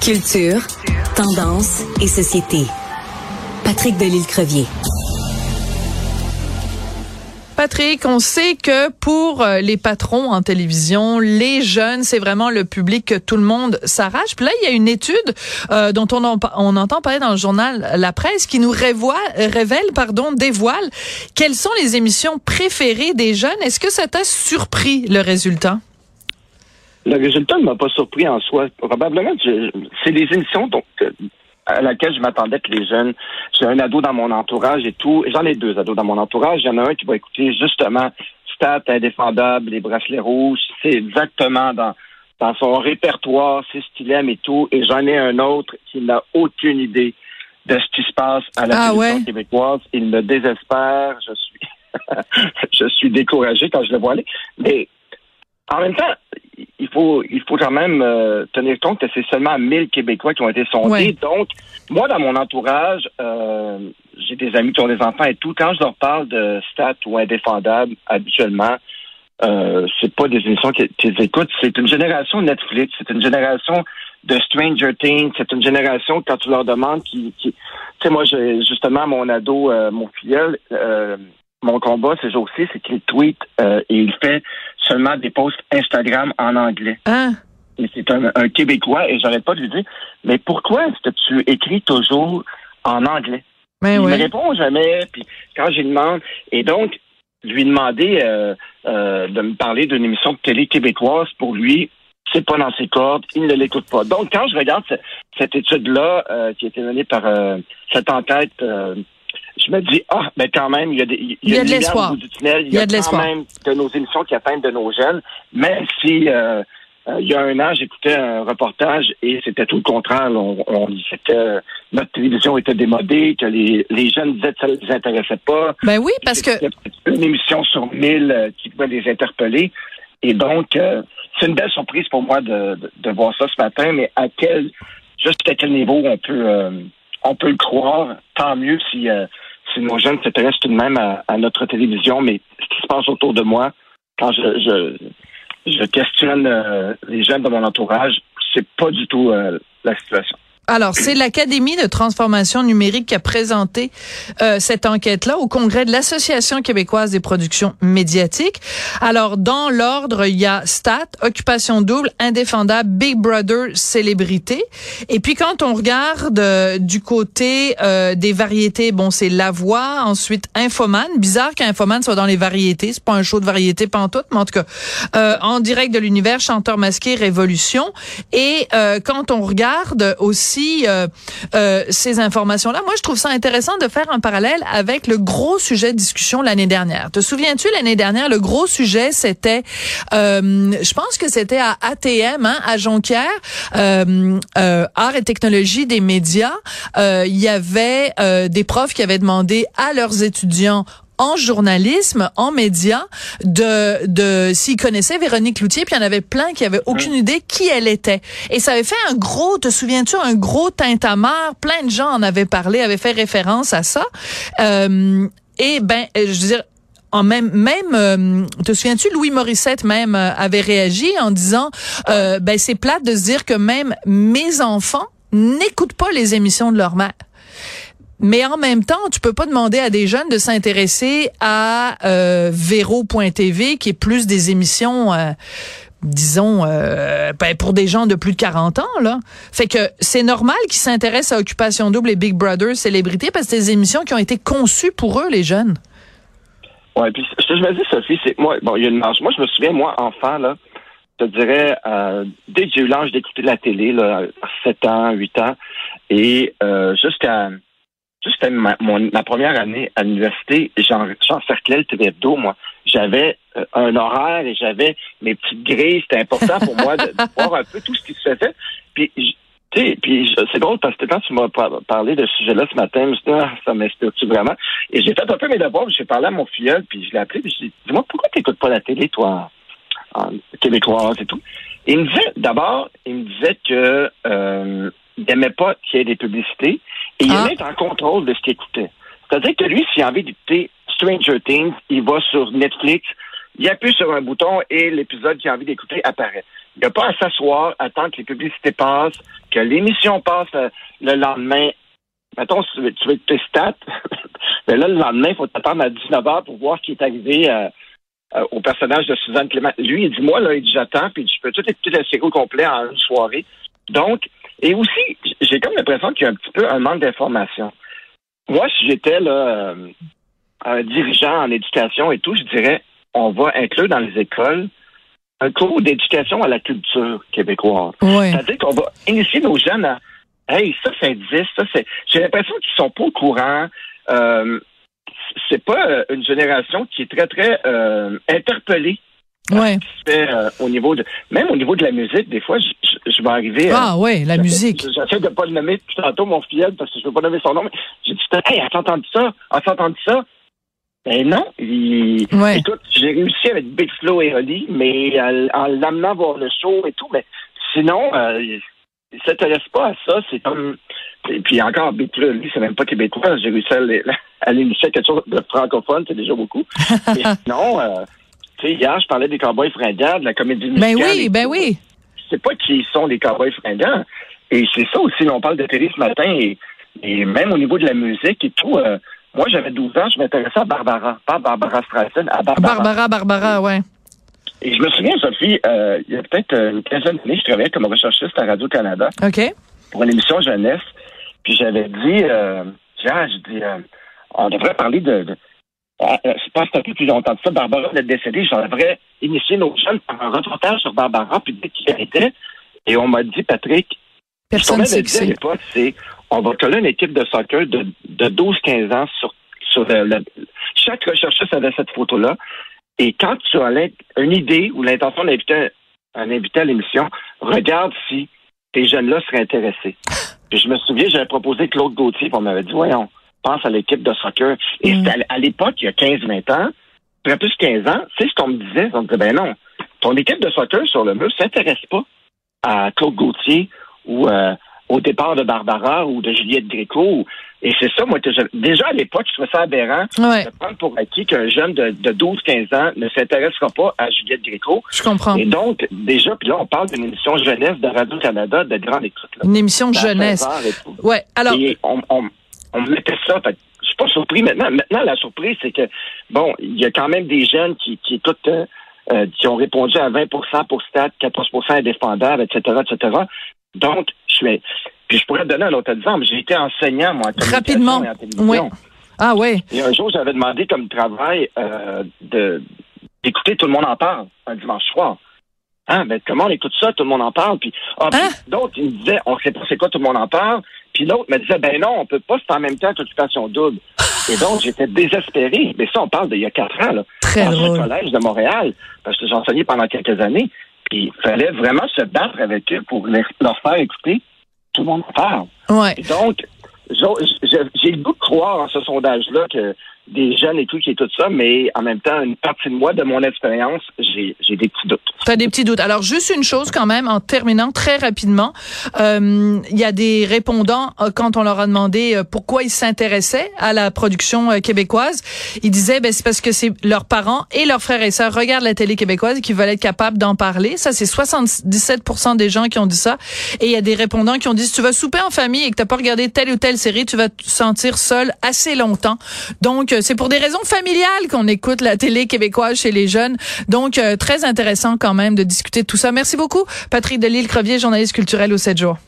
Culture, tendance et société. Patrick Delisle-Crevier. Patrick, on sait que pour euh, les patrons en télévision, les jeunes, c'est vraiment le public que tout le monde s'arrache. Puis là, il y a une étude euh, dont on, entend parler dans le journal La Presse qui nous révèle, pardon, dévoile quelles sont les émissions préférées des jeunes. Est-ce que ça t'a surpris le résultat? Le résultat ne m'a pas surpris en soi. Probablement, c'est les émissions donc, à laquelle je m'attendais que les jeunes. J'ai un ado dans mon entourage et tout. J'en ai deux ados dans mon entourage. Il y en a un qui va écouter justement Stat indéfendable, les bracelets rouges. C'est exactement dans, dans son répertoire, c'est ce qu'il aime et tout. Et j'en ai un autre qui n'a aucune idée de ce qui se passe à la ah, télévision québécoise. Il me désespère. Je suis, je suis découragé quand je le vois aller. Mais en même temps, il faut, il faut quand même euh, tenir compte que c'est seulement 1000 Québécois qui ont été sondés. Donc, moi, dans mon entourage, euh, j'ai des amis qui ont des enfants et tout. Quand je leur parle de stats ou indéfendables, habituellement, euh, c'est pas des émissions qu'ils écoutent. C'est une génération Netflix, c'est une génération de Stranger Things, c'est une génération quand tu leur demandes qui, qui tu sais, moi, j'ai justement mon ado, euh, mon filleul, mon combat ces jours-ci, c'est qu'il tweet et il fait seulement des posts Instagram en anglais. Hein? Et c'est un, Québécois et j'arrête pas de lui dire, mais pourquoi est-ce que tu écris toujours en anglais? Mais ben il me répond jamais. Puis quand je lui demande, et donc lui demander euh, euh, de me parler d'une émission de télé québécoise pour lui, c'est pas dans ses cordes, il ne l'écoute pas. Donc quand je regarde cette, étude-là euh, qui a été menée par cette enquête je me dis, ah, mais quand même, il y a, des, il y a, de l'espoir. Il y a, quand même de nos émissions qui atteignent de nos jeunes, même si euh, euh, il y a un an, j'écoutais un reportage et c'était tout le contraire. On, on disait que notre télévision était démodée, que les, les jeunes disaient que ça ne les intéressait pas. Ben oui, parce que... Une émission sur mille euh, qui pouvait les interpeller. Et donc, c'est une belle surprise pour moi de, de, voir ça ce matin, mais à quel, juste à quel niveau on peut, on peut le croire, tant mieux si si nos jeunes s'intéressent tout de même à, notre télévision, mais ce qui se passe autour de moi, quand je, je, questionne euh, les jeunes de mon entourage, c'est pas du tout euh, la situation. Alors, c'est l'Académie de transformation numérique qui a présenté euh, cette enquête-là au congrès de l'Association québécoise des productions médiatiques. Alors, dans l'ordre, il y a Stat, Occupation double, Indéfendable, Big Brother, Célébrité. Et puis, quand on regarde euh, du côté euh, des variétés, bon, c'est La Voix, ensuite Infoman. Bizarre qu'Infoman soit dans les variétés. C'est pas un show de variété pantoute, mais en tout cas, en direct de l'univers, Chanteur masqué, Révolution. Et quand on regarde aussi euh, euh, ces informations-là. Moi, je trouve ça intéressant de faire un parallèle avec le gros sujet de discussion l'année dernière. Te souviens-tu, l'année dernière, le gros sujet, c'était, euh, je pense que c'était à ATM, hein, à Jonquière, Art et technologie des médias. Il y avait des profs qui avaient demandé à leurs étudiants en journalisme, en médias, de, de s'ils connaissaient Véronique Loutier, puis il y en avait plein qui avaient aucune idée qui elle était. Et ça avait fait un gros, te souviens-tu, un gros tintamarre. Plein de gens en avaient parlé, avaient fait référence à ça. Euh, et ben, je veux dire, en même même euh, te souviens-tu Louis Morissette même euh, avait réagi en disant euh, ben c'est plate de se dire que même mes enfants n'écoutent pas les émissions de leur mère. Mais en même temps, tu peux pas demander à des jeunes de s'intéresser à euh, Véro.tv, qui est plus des émissions, euh, disons, euh, ben, pour des gens de plus de 40 ans. là. Fait que c'est normal qu'ils s'intéressent à Occupation Double et Big Brother Célébrité, parce que c'est des émissions qui ont été conçues pour eux, les jeunes. Ouais, puis ce que je me dis, Sophie, c'est moi, bon, il y a une marge. Moi, je me souviens, moi, enfant, là, je te dirais, euh, dès que j'ai eu l'âge d'écouter la télé, là, 7 ans, 8 ans, et euh, jusqu'à c'était ma, ma, première année à l'université, j'encerclais le TV moi. J'avais euh, un horaire et j'avais mes petites grilles. C'était important pour moi de, voir un peu tout ce qui se faisait. Puis, tu sais, puis c'est drôle parce que quand tu m'as parlé de ce sujet-là ce matin, je me suis dit, ah, ça m'inspire-tu vraiment? Et j'ai fait un peu mes devoirs, j'ai parlé à mon filleul, puis je l'ai appelé, puis je lui ai dit, dis-moi, pourquoi tu n'écoutes pas la télé, toi, en, québécoise et tout? Et il me disait, d'abord, il me disait que euh, il n'aimait pas qu'il y ait des publicités et il ah. être en contrôle de ce qu'il écoutait. C'est-à-dire que lui, s'il a envie d'écouter Stranger Things, il va sur Netflix, il appuie sur un bouton et l'épisode qu'il a envie d'écouter apparaît. Il n'y a pas à s'asseoir, attendre que les publicités passent, que l'émission passe euh, le lendemain. Mettons, tu veux, tu veux tes stats, mais là, le lendemain, il faut t'attendre à 19h pour voir ce qui est arrivé euh, euh, au personnage de Suzanne Clément. Lui, il dit, moi, là, il dit, j'attends, puis je peux tout écouter la série au complet en une soirée. Donc, et aussi, j'ai comme l'impression qu'il y a un petit peu un manque d'information. Moi, si j'étais là un dirigeant en éducation et tout, je dirais, on va inclure dans les écoles un cours d'éducation à la culture québécoise. C'est-à-dire qu'on va initier nos jeunes à Hey, ça, ça existe, ça, c'est. J'ai l'impression qu'ils sont pas au courant. Euh, c'est pas euh, une génération qui est très, très euh, interpellée. Ouais. Euh, au niveau de, même au niveau de la musique, des fois, je, je, vais arriver. Ah ouais, la musique. J'essaie de pas le nommer tout tantôt mon filleul parce que je veux pas nommer son nom. Mais j'ai dit, hey, as entendu ça? As entendu ça? Ben non. Écoute, j'ai réussi avec Big Flo et Oli, mais en l'amenant voir le show et tout, mais sinon, euh, il ne s'intéresse pas à ça. C'est comme. Et puis encore, Big Flo et Oli, c'est même pas québécois. J'ai réussi à l'initier quelque chose de francophone, c'est déjà beaucoup. mais euh, tu sais, hier, je parlais des Cowboys fringants, de la comédie musicale. Ben oui, ben oui. Je sais pas qui sont les Cowboys fringants. Et c'est ça aussi, on parle de télé ce matin, et, et même au niveau de la musique et tout. Euh, moi, j'avais 12 ans, je m'intéressais à Barbara, pas Barbara Streisand, à Barbara. Barbara, Barbara, ouais. Et je me souviens, Sophie, euh, il y a peut-être euh, une quinzaine d'années, je travaillais comme recherchiste à Radio-Canada. OK. Pour une émission jeunesse. Puis j'avais dit, euh, je dis, euh, on devrait parler de, de je pense un peu plus longtemps de ça, Barbara est décédée, j'en devrais initier nos jeunes par un reportage sur Barbara, puis dès qu'il était. Et on m'a dit, Patrick, Personne ce qu'on dit à l'époque, c'est on va coller une équipe de soccer de, de 12-15 ans sur, sur le, chaque recherchiste avait cette photo-là. Et quand tu as une idée ou l'intention d'inviter un, invité à l'émission, regarde si tes jeunes-là seraient intéressés. Puis je me souviens, j'avais proposé Claude Gauthier, on m'avait dit, voyons, pense à l'équipe de soccer. Et mm. à, l'époque, il y a 15-20 ans, après plus de 15 ans, tu sais ce qu'on me disait? On me disait, ben non, ton équipe de soccer sur le mur s'intéresse pas à Claude Gauthier ou euh, au départ de Barbara ou de Juliette Gréco. Et c'est ça, moi, que déjà à l'époque, je trouvais ça aberrant de prendre pour acquis qu'un jeune de, 12-15 ans ne s'intéressera pas à Juliette Gréco. Je comprends. Et donc, déjà, puis là, on parle d'une émission jeunesse de Radio-Canada de grande écoute. Une émission jeunesse. Ouais, alors... Et on, on, on mettait ça, fait, je suis pas surpris maintenant. Maintenant, la surprise, c'est que, bon, il y a quand même des jeunes qui, qui écoutent... Euh, euh, qui ont répondu à 20% pour Stade, 14 indépendable, etc., etc. Donc, je suis. Puis je pourrais te donner un autre exemple. J'ai été enseignant, moi, en Rapidement. Et en télévision. Oui. Ah oui. Et un jour, j'avais demandé comme travail euh, de d'écouter Tout le monde en parle un dimanche soir. Hein, ben, comment on écoute ça, tout le monde en parle, puis, ah, hein? d'autres, ils me disaient, on sait pas c'est quoi, tout le monde en parle, puis l'autre me disait, ben non, on peut pas, c'est en même temps qu'occupation double. Et donc, j'étais désespéré. Mais ça, on parle d'il y a quatre ans, là. Très dans drôle. un collège de Montréal, parce que j'ai enseigné pendant quelques années. Puis il fallait vraiment se battre avec eux pour leur faire écouter. Tout le monde parle. Ouais. donc, j'ai le goût de croire en ce sondage-là que des jeunes et tout qui est tout ça, mais en même temps, une partie de moi, de mon expérience, j'ai des petits doutes. Tu as des petits doutes. Alors, juste une chose quand même, en terminant très rapidement, euh, il y a des répondants, euh, quand on leur a demandé euh, pourquoi ils s'intéressaient à la production québécoise, ils disaient, ben, c'est parce que c'est leurs parents et leurs frères et sœurs regardent la télé québécoise et qu'ils veulent être capables d'en parler. Ça, c'est 77% des gens qui ont dit ça. Et il y a des répondants qui ont dit, si tu vas souper en famille et que tu pas regardé telle ou telle série, tu vas te sentir seul assez longtemps. Donc, c'est pour des raisons familiales qu'on écoute la télé québécoise chez les jeunes. Donc, euh, très intéressant quand même de discuter de tout ça. Merci beaucoup, Patrick Delisle-Crevier, journaliste culturel au 7 jours.